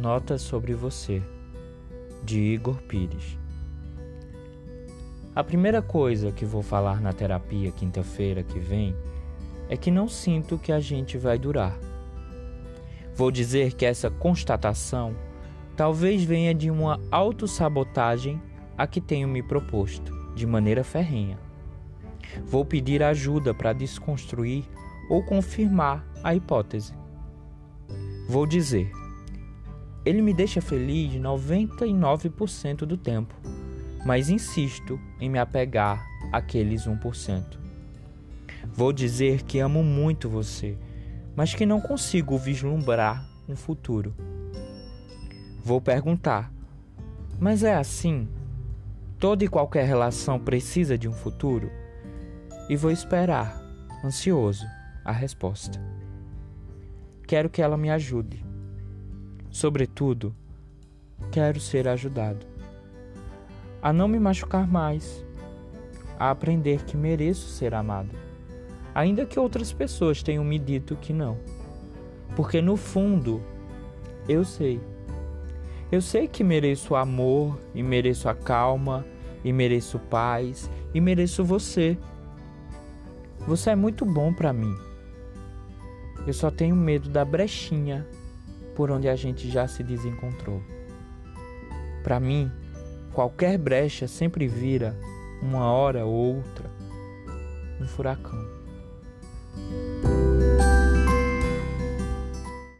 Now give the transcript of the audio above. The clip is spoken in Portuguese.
Notas sobre Você, de Igor Pires. A primeira coisa que vou falar na terapia quinta-feira que vem é que não sinto que a gente vai durar. Vou dizer que essa constatação talvez venha de uma autossabotagem a que tenho me proposto, de maneira ferrenha. Vou pedir ajuda para desconstruir ou confirmar a hipótese. Vou dizer: ele me deixa feliz 99% do tempo, mas insisto em me apegar àqueles 1%. Vou dizer que amo muito você, mas que não consigo vislumbrar um futuro. Vou perguntar: mas é assim? Toda e qualquer relação precisa de um futuro? E vou esperar, ansioso, a resposta. Quero que ela me ajude Sobretudo, quero ser ajudado a não me machucar mais, a aprender que mereço ser amado, ainda que outras pessoas tenham me dito que não. Porque no fundo, eu sei. Eu sei que mereço amor e mereço a calma e mereço paz e mereço você. Você é muito bom para mim. Eu só tenho medo da brechinha por onde a gente já se desencontrou. Para mim, qualquer brecha sempre vira, uma hora ou outra, um furacão.